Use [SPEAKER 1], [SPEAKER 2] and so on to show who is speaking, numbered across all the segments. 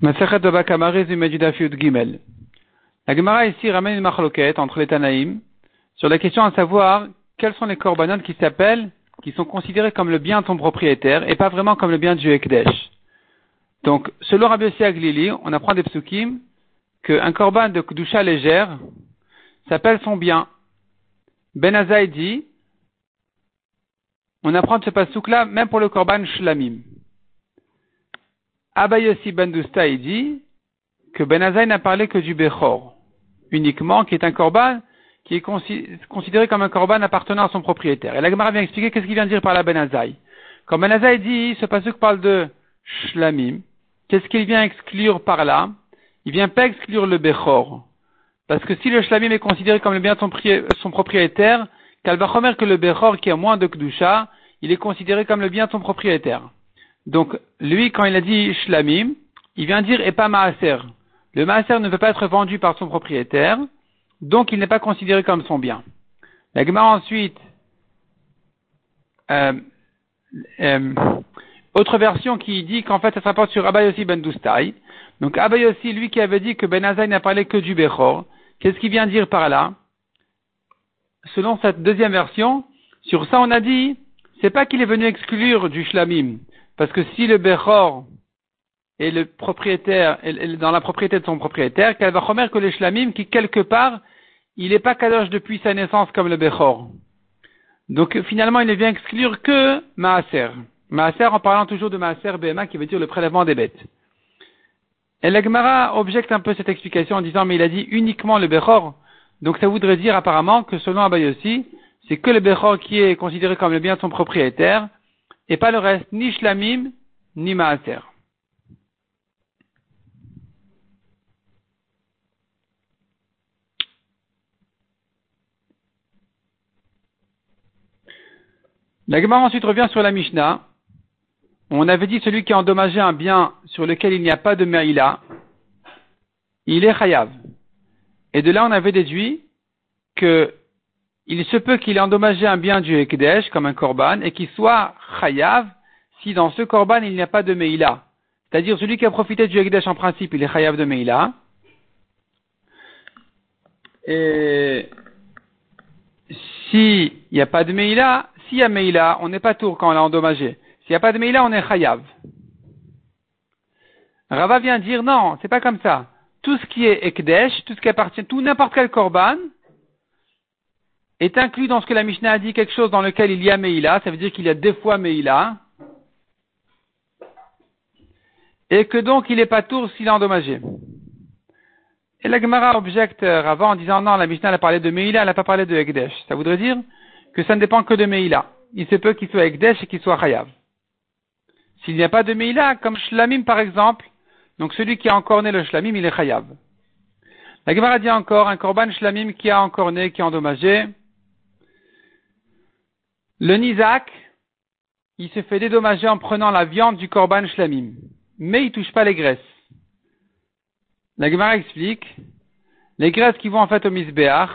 [SPEAKER 1] La Gemara ici ramène une marloquette entre les Tanaïm sur la question à savoir quels sont les corbanotes qui s'appellent, qui sont considérés comme le bien de ton propriétaire et pas vraiment comme le bien du Ekdesh. Donc, selon Rabbi Yossi Aglili, on apprend des psukim qu'un korban de Kdusha légère s'appelle son bien. Ben Azaï dit, on apprend de ce pasouk-là même pour le korban shlamim. Abayossi Ben dit que Ben n'a parlé que du Bechor, uniquement, qui est un korban qui est considéré comme un korban appartenant à son propriétaire. Et la Gemara vient expliquer qu'est-ce qu'il vient dire par la Ben Azaï. Quand Ben Azaï dit, ce passage parle de Shlamim, qu'est-ce qu'il vient exclure par là? Il vient pas exclure le Bechor. Parce que si le Shlamim est considéré comme le bien de son, propriétaire, qu'Albachomer que le Bechor qui a moins de Kdusha, il est considéré comme le bien de son propriétaire. Donc, lui, quand il a dit shlamim, il vient dire et pas maaser. Le maaser ne peut pas être vendu par son propriétaire, donc il n'est pas considéré comme son bien. La ensuite, euh, euh, autre version qui dit qu'en fait ça se rapporte sur Abayossi ben Doustai. Donc Abayossi, lui qui avait dit que Ben Azaï n'a parlé que du Bechor, qu'est-ce qu'il vient dire par là? Selon cette deuxième version, sur ça on a dit, c'est pas qu'il est venu exclure du shlamim, parce que si le Bechor est le propriétaire, est dans la propriété de son propriétaire, qu'elle va remettre que le Shlamim, qui quelque part, il n'est pas Kadosh depuis sa naissance comme le Bechor. Donc finalement, il ne vient exclure que Maaser. Maaser en parlant toujours de Maaser Bema, qui veut dire le prélèvement des bêtes. Et l'Agmara objecte un peu cette explication en disant, mais il a dit uniquement le Bechor. Donc ça voudrait dire apparemment que selon Abayossi, c'est que le Bechor qui est considéré comme le bien de son propriétaire, et pas le reste, ni shlamim, ni maaser. La Gemara ensuite revient sur la Mishnah. On avait dit celui qui a endommagé un bien sur lequel il n'y a pas de Meïla, il est chayav. Et de là, on avait déduit que il se peut qu'il ait endommagé un bien du Ekdesh, comme un korban, et qu'il soit chayav si dans ce korban il n'y a pas de Meïla. C'est-à-dire celui qui a profité du Ekdesh en principe, il est chayav de Meïla. Et s'il n'y a pas de Meïla, s'il y a Meïla, on n'est pas tour quand on l'a endommagé. S'il n'y a pas de Meïla, on est chayav. Rava vient dire non, c'est pas comme ça. Tout ce qui est Ekdesh, tout ce qui appartient, tout n'importe quel korban, est inclus dans ce que la Mishnah a dit quelque chose dans lequel il y a Meïla, ça veut dire qu'il y a deux fois Meïla, et que donc il n'est pas tour s'il est endommagé. Et la Gemara objecte avant en disant non, la Mishnah a parlé de Meïla, elle n'a pas parlé de Ekdesh. Ça voudrait dire que ça ne dépend que de Meïla. Il se peut qu'il soit Ekdesh et qu'il soit Chayav. S'il n'y a pas de Meïla, comme Shlamim par exemple, donc celui qui a encore né le Shlamim, il est Chayav. La Gemara dit encore un Korban Shlamim qui a encore né, qui est endommagé, le Nizak, il se fait dédommager en prenant la viande du Korban Shlamim, mais il touche pas les graisses. La Gemara explique, les graisses qui vont en fait au Misbéach,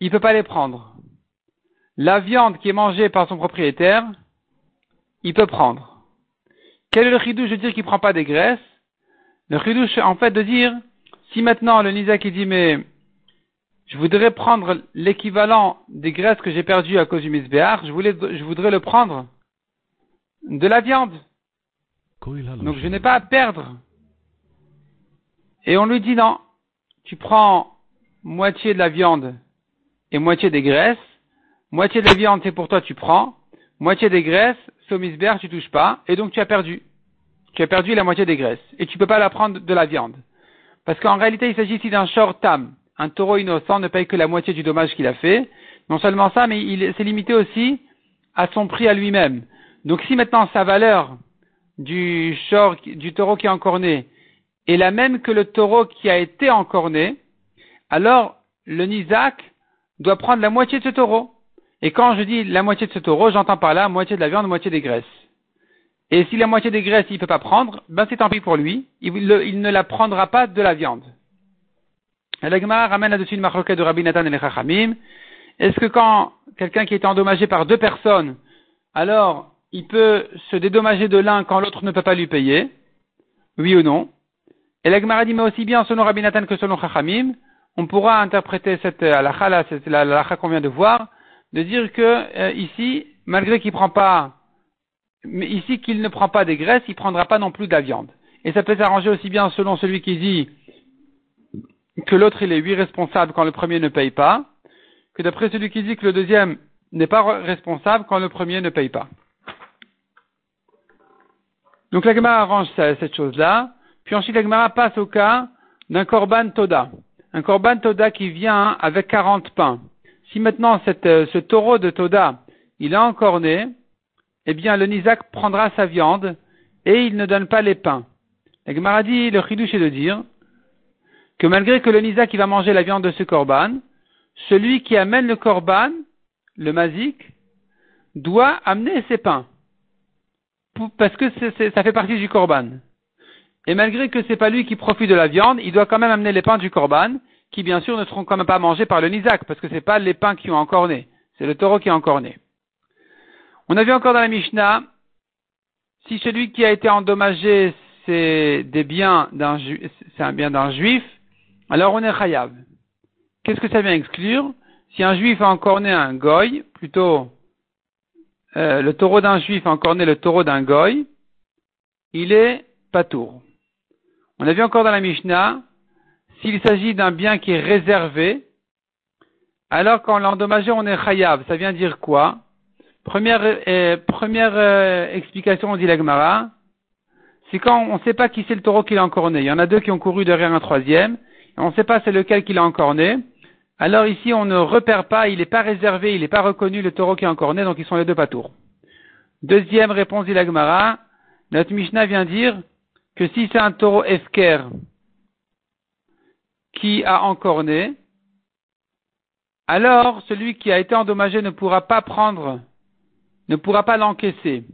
[SPEAKER 1] il peut pas les prendre. La viande qui est mangée par son propriétaire, il peut prendre. Quel est le chidouche de dire qu'il prend pas des graisses? Le chidouche, en fait, de dire, si maintenant le Nizak il dit, mais je voudrais prendre l'équivalent des graisses que j'ai perdues à cause du misbéar, je, je voudrais le prendre de la viande. Donc je n'ai pas à perdre. Et on lui dit non, tu prends moitié de la viande et moitié des graisses, moitié de la viande c'est pour toi tu prends, moitié des graisses, au misbéar tu touches pas, et donc tu as perdu. Tu as perdu la moitié des graisses, et tu peux pas la prendre de la viande. Parce qu'en réalité il s'agit ici d'un short tam un taureau innocent ne paye que la moitié du dommage qu'il a fait. Non seulement ça, mais il s'est limité aussi à son prix à lui-même. Donc si maintenant sa valeur du, du taureau qui est encorné est la même que le taureau qui a été encorné, alors le Nizak doit prendre la moitié de ce taureau. Et quand je dis la moitié de ce taureau, j'entends par là moitié de la viande, moitié des graisses. Et si la moitié des graisses il ne peut pas prendre, ben c'est tant pis pour lui, il ne la prendra pas de la viande. L'Agma ramène là-dessus une marloquette de Rabbi Nathan et les Chachamim. Est-ce que quand quelqu'un qui est endommagé par deux personnes, alors il peut se dédommager de l'un quand l'autre ne peut pas lui payer? Oui ou non? Et la dit, mais aussi bien selon Rabbi Nathan que selon Chachamim, on pourra interpréter cette halakha, là, c'est la halakha qu'on vient de voir, de dire que euh, ici, malgré qu'il ne prend pas des graisses, il prendra pas non plus de la viande. Et ça peut s'arranger aussi bien selon celui qui dit que l'autre il est lui responsable quand le premier ne paye pas, que d'après celui qui dit que le deuxième n'est pas responsable quand le premier ne paye pas. Donc la Gemara arrange cette chose-là, puis ensuite la Gemara passe au cas d'un korban toda. Un korban toda qui vient avec 40 pains. Si maintenant euh, ce taureau de toda, il est encore né, eh bien le Nizak prendra sa viande et il ne donne pas les pains. La Gemara dit, le chidouche est de dire que malgré que le Nizak va manger la viande de ce korban, celui qui amène le korban, le mazik, doit amener ses pains. Parce que ça fait partie du korban. Et malgré que c'est pas lui qui profite de la viande, il doit quand même amener les pains du korban, qui bien sûr ne seront quand même pas mangés par le nizak, parce que c'est pas les pains qui ont encore né, c'est le taureau qui a encore né. On a vu encore dans la Mishnah, si celui qui a été endommagé, c'est des biens d'un c'est un bien d'un juif, alors on est chayav. Qu'est-ce que ça vient exclure Si un juif a encore né un goy, plutôt euh, le taureau d'un juif a encore né le taureau d'un goy, il est patour. On a vu encore dans la Mishnah, s'il s'agit d'un bien qui est réservé, alors quand l'endommagé on est chayav, ça vient dire quoi Première, euh, première euh, explication, on dit l'agmara, c'est quand on ne sait pas qui c'est le taureau qui a encore né. Il y en a deux qui ont couru derrière un troisième, on ne sait pas c'est lequel qui l'a encore né. Alors ici, on ne repère pas, il n'est pas réservé, il n'est pas reconnu le taureau qui est encore né, donc ils sont les deux patours. Deuxième réponse d'Ilagmara, notre Mishnah vient dire que si c'est un taureau Esker qui a encore né, alors celui qui a été endommagé ne pourra pas prendre, ne pourra pas l'encaisser.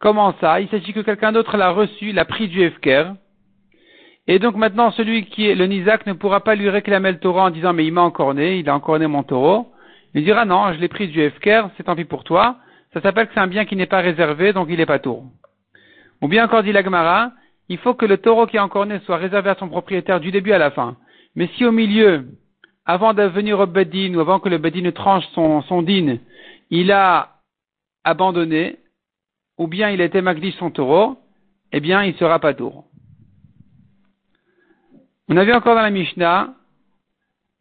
[SPEAKER 1] Comment ça? Il s'agit que quelqu'un d'autre l'a reçu, l'a pris du Esker, et donc maintenant, celui qui est le Nizak ne pourra pas lui réclamer le taureau en disant mais il m'a encore né, il a encore né mon taureau. Il dira non, je l'ai pris du Efker, c'est tant pis pour toi. Ça s'appelle que c'est un bien qui n'est pas réservé, donc il n'est pas taureau. Ou bien encore dit l'Agmara, il faut que le taureau qui est encore né soit réservé à son propriétaire du début à la fin. Mais si au milieu, avant de venir au Bedin ou avant que le Bedin tranche son, son din, il a abandonné, ou bien il a été son taureau, eh bien il sera pas taureau. On a vu encore dans la Mishnah,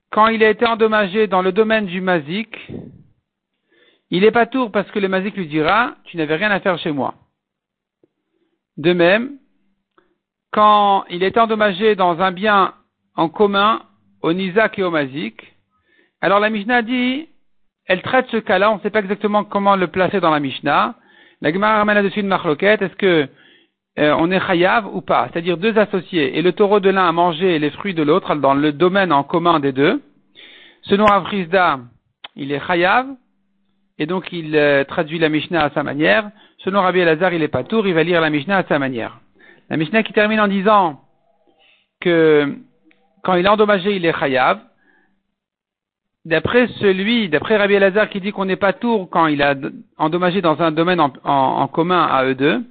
[SPEAKER 1] quand il a été endommagé dans le domaine du mazik, il est pas tour parce que le mazik lui dira, tu n'avais rien à faire chez moi. De même, quand il est endommagé dans un bien en commun au Nizak et au Mazik, alors la Mishnah dit, elle traite ce cas-là, on ne sait pas exactement comment le placer dans la Mishnah. La Gemara ramène là-dessus une marloquette, est-ce que euh, on est chayav ou pas, c'est-à-dire deux associés, et le taureau de l'un a mangé les fruits de l'autre dans le domaine en commun des deux. Selon Avrizda, il est chayav, et donc il euh, traduit la Mishnah à sa manière. Selon Rabbi Elazar, il est pas tour, il va lire la Mishnah à sa manière. La Mishnah qui termine en disant que quand il est endommagé, il est chayav. D'après celui, d'après Rabbi Elazar qui dit qu'on n'est pas tour quand il a endommagé dans un domaine en commun à eux deux,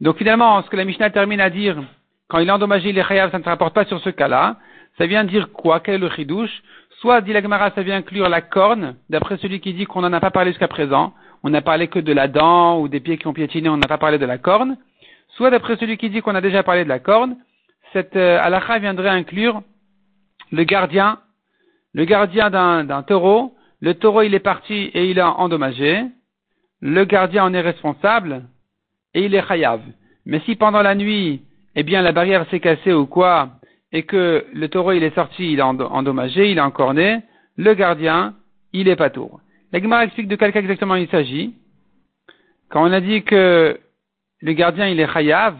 [SPEAKER 1] donc finalement, ce que la Mishnah termine à dire, quand il a endommagé les chayav, ça ne se rapporte pas sur ce cas-là. Ça vient dire quoi? Quel est le chidouche? Soit, dit la ça vient inclure la corne, d'après celui qui dit qu'on n'en a pas parlé jusqu'à présent. On n'a parlé que de la dent ou des pieds qui ont piétiné, on n'a pas parlé de la corne. Soit, d'après celui qui dit qu'on a déjà parlé de la corne, cette euh, viendrait inclure le gardien, le gardien d'un taureau. Le taureau, il est parti et il a endommagé. Le gardien en est responsable et il est chayav. Mais si pendant la nuit, eh bien, la barrière s'est cassée ou quoi, et que le taureau il est sorti, il est endommagé, il est encore né, le gardien, il est pas tour. La explique de quel cas exactement il s'agit. Quand on a dit que le gardien il est chayav,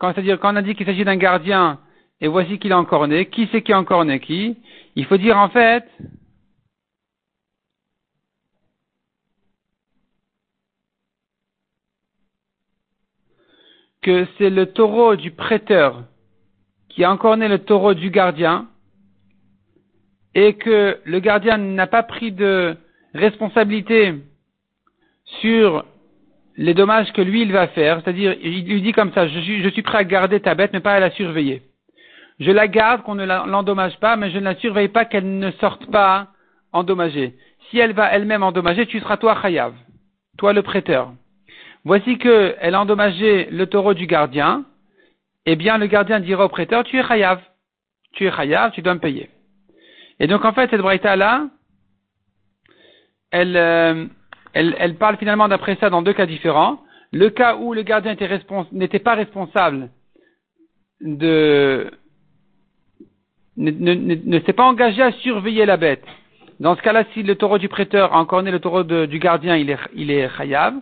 [SPEAKER 1] c'est-à-dire quand on a dit qu'il s'agit d'un gardien, et voici qu'il est encore né, qui c'est qui est encore né qui? Il faut dire en fait, que c'est le taureau du prêteur qui a encore né le taureau du gardien et que le gardien n'a pas pris de responsabilité sur les dommages que lui il va faire, c'est-à-dire il lui dit comme ça, je suis, je suis prêt à garder ta bête, mais pas à la surveiller. Je la garde, qu'on ne l'endommage pas, mais je ne la surveille pas qu'elle ne sorte pas endommagée. Si elle va elle-même endommager, tu seras toi chayav, toi le prêteur. Voici que elle a endommagé le taureau du gardien, eh bien le gardien dira au prêteur, tu es chayav, tu es chayav, tu dois me payer. Et donc en fait cette braïta là, elle, euh, parle finalement d'après ça dans deux cas différents. Le cas où le gardien n'était pas responsable de ne, s'est pas engagé à surveiller la bête. Dans ce cas-là, si le taureau du prêteur a encore né le taureau du gardien, il est, il est chayav.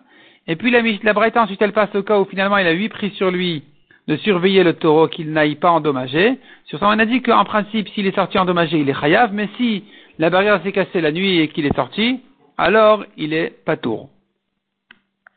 [SPEAKER 1] Et puis la, la ensuite elle passe au cas où finalement il a huit pris sur lui de surveiller le taureau qu'il n'aille pas endommager. Sur ça, on a dit qu'en principe, s'il est sorti endommagé, il est chayav, mais si la barrière s'est cassée la nuit et qu'il est sorti, alors il est pas tour.